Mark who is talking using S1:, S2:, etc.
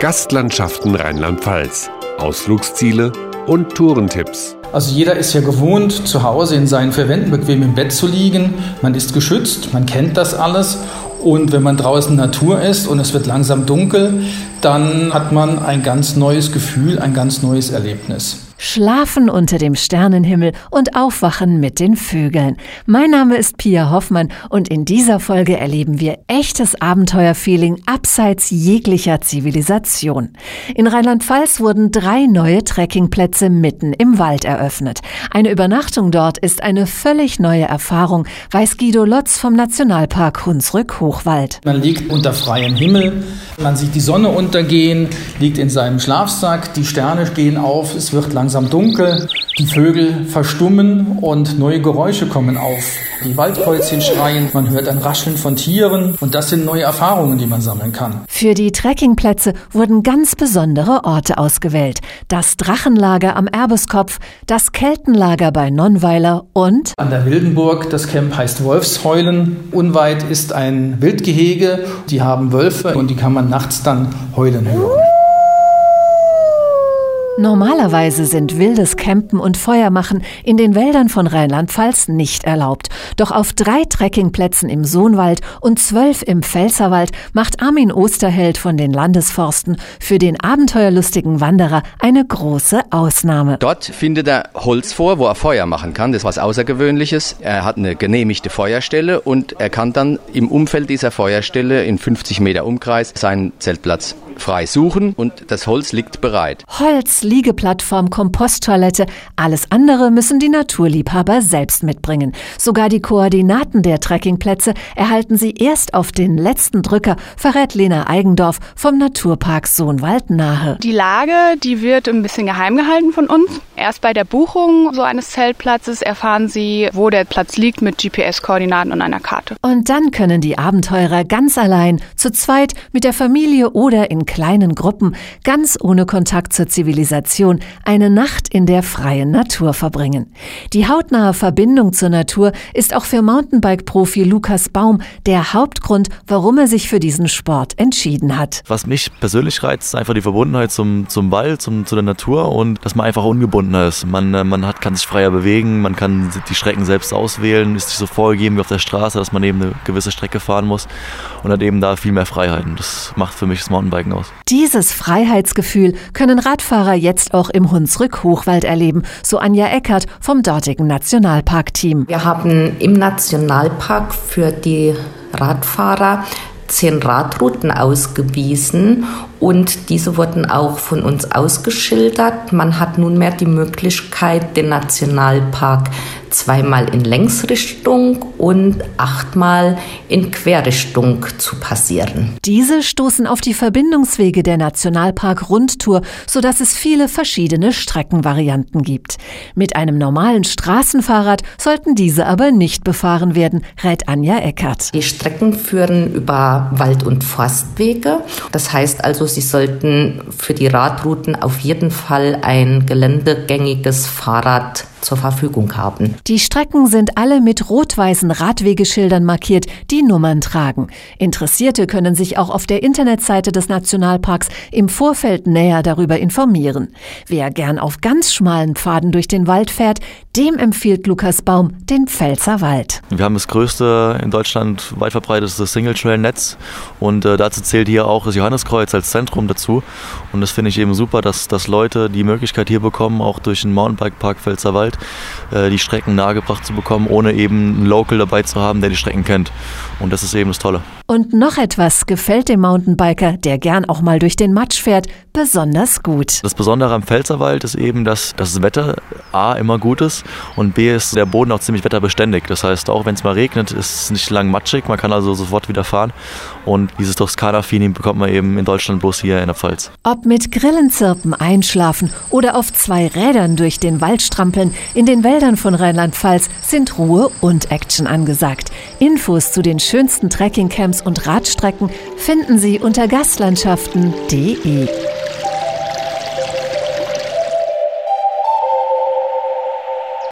S1: Gastlandschaften Rheinland-Pfalz, Ausflugsziele und Tourentipps.
S2: Also jeder ist ja gewohnt, zu Hause in seinen vier Wänden bequem im Bett zu liegen. Man ist geschützt, man kennt das alles. Und wenn man draußen Natur ist und es wird langsam dunkel, dann hat man ein ganz neues Gefühl, ein ganz neues Erlebnis.
S3: Schlafen unter dem Sternenhimmel und aufwachen mit den Vögeln. Mein Name ist Pia Hoffmann und in dieser Folge erleben wir echtes Abenteuerfeeling abseits jeglicher Zivilisation. In Rheinland-Pfalz wurden drei neue Trekkingplätze mitten im Wald eröffnet. Eine Übernachtung dort ist eine völlig neue Erfahrung, weiß Guido Lotz vom Nationalpark Hunsrück-Hochwald.
S2: Man liegt unter freiem Himmel, man sieht die Sonne untergehen, liegt in seinem Schlafsack, die Sterne gehen auf, es wird langsam dunkel, die Vögel verstummen und neue Geräusche kommen auf. Die Waldkäuzchen schreien, man hört ein Rascheln von Tieren und das sind neue Erfahrungen, die man sammeln kann.
S3: Für die Trekkingplätze wurden ganz besondere Orte ausgewählt. Das Drachenlager am Erbeskopf, das Keltenlager bei Nonnweiler und
S2: an der Wildenburg, das Camp heißt Wolfsheulen. Unweit ist ein Wildgehege, die haben Wölfe und die kann man nachts dann heulen hören.
S3: Normalerweise sind wildes Campen und Feuermachen in den Wäldern von Rheinland-Pfalz nicht erlaubt. Doch auf drei Trekkingplätzen im Sohnwald und zwölf im Pfälzerwald macht Armin Osterheld von den Landesforsten für den abenteuerlustigen Wanderer eine große Ausnahme.
S4: Dort findet er Holz vor, wo er Feuer machen kann. Das ist was Außergewöhnliches. Er hat eine genehmigte Feuerstelle und er kann dann im Umfeld dieser Feuerstelle in 50 Meter Umkreis seinen Zeltplatz frei suchen und das Holz liegt bereit.
S3: Holz, Liegeplattform, Komposttoilette, alles andere müssen die Naturliebhaber selbst mitbringen. Sogar die Koordinaten der Trekkingplätze erhalten sie erst auf den letzten Drücker, verrät Lena Eigendorf vom Naturpark Sohnwald nahe.
S5: Die Lage, die wird ein bisschen geheim gehalten von uns. Erst bei der Buchung so eines Zeltplatzes erfahren sie, wo der Platz liegt mit GPS-Koordinaten und einer Karte.
S3: Und dann können die Abenteurer ganz allein, zu zweit, mit der Familie oder in kleinen Gruppen, ganz ohne Kontakt zur Zivilisation, eine Nacht in der freien Natur verbringen. Die hautnahe Verbindung zur Natur ist auch für Mountainbike-Profi Lukas Baum der Hauptgrund, warum er sich für diesen Sport entschieden hat.
S6: Was mich persönlich reizt, ist einfach die Verbundenheit zum, zum Wald, zum, zu der Natur und dass man einfach ungebunden ist. Man, äh, man hat, kann sich freier bewegen, man kann die Strecken selbst auswählen, ist nicht so vorgegeben wie auf der Straße, dass man eben eine gewisse Strecke fahren muss und hat eben da viel mehr Freiheiten. Das macht für mich das Mountainbiken aus aus.
S3: Dieses Freiheitsgefühl können Radfahrer jetzt auch im Hunsrück-Hochwald erleben, so Anja Eckert vom dortigen Nationalparkteam.
S7: Wir haben im Nationalpark für die Radfahrer zehn Radrouten ausgewiesen und diese wurden auch von uns ausgeschildert. Man hat nunmehr die Möglichkeit, den Nationalpark zweimal in Längsrichtung und achtmal in Querrichtung zu passieren.
S3: Diese stoßen auf die Verbindungswege der Nationalpark-Rundtour, sodass es viele verschiedene Streckenvarianten gibt. Mit einem normalen Straßenfahrrad sollten diese aber nicht befahren werden, rät Anja Eckert.
S7: Die Strecken führen über Wald- und Forstwege. Das heißt also, Sie sollten für die Radrouten auf jeden Fall ein geländegängiges Fahrrad zur Verfügung haben.
S3: Die Strecken sind alle mit rot-weißen Radwegeschildern markiert, die Nummern tragen. Interessierte können sich auch auf der Internetseite des Nationalparks im Vorfeld näher darüber informieren. Wer gern auf ganz schmalen Pfaden durch den Wald fährt, dem empfiehlt Lukas Baum den Pfälzer Wald.
S6: Wir haben das größte in Deutschland weit verbreitete Single-Trail-Netz und äh, dazu zählt hier auch das Johanneskreuz als Zentrum dazu. Und das finde ich eben super, dass, dass Leute die Möglichkeit hier bekommen, auch durch den Mountainbike-Park Pfälzer Wald äh, die Strecken nahegebracht zu bekommen, ohne eben einen Local dabei zu haben, der die Strecken kennt. Und das ist eben das Tolle.
S3: Und noch etwas gefällt dem Mountainbiker, der gern auch mal durch den Matsch fährt, besonders gut.
S6: Das Besondere am Pfälzerwald ist eben, dass das Wetter A immer gut ist und B ist der Boden auch ziemlich wetterbeständig. Das heißt, auch wenn es mal regnet, ist es nicht lang matschig, man kann also sofort wieder fahren. Und dieses Toskana-Feeling bekommt man eben in Deutschland bloß hier in der Pfalz.
S3: Ob mit Grillenzirpen einschlafen oder auf zwei Rädern durch den Wald strampeln, in den Wäldern von Rheinland-Pfalz sind Ruhe und Action angesagt. Infos zu den schönsten Trekkingcamps und Radstrecken finden Sie unter gastlandschaften.de.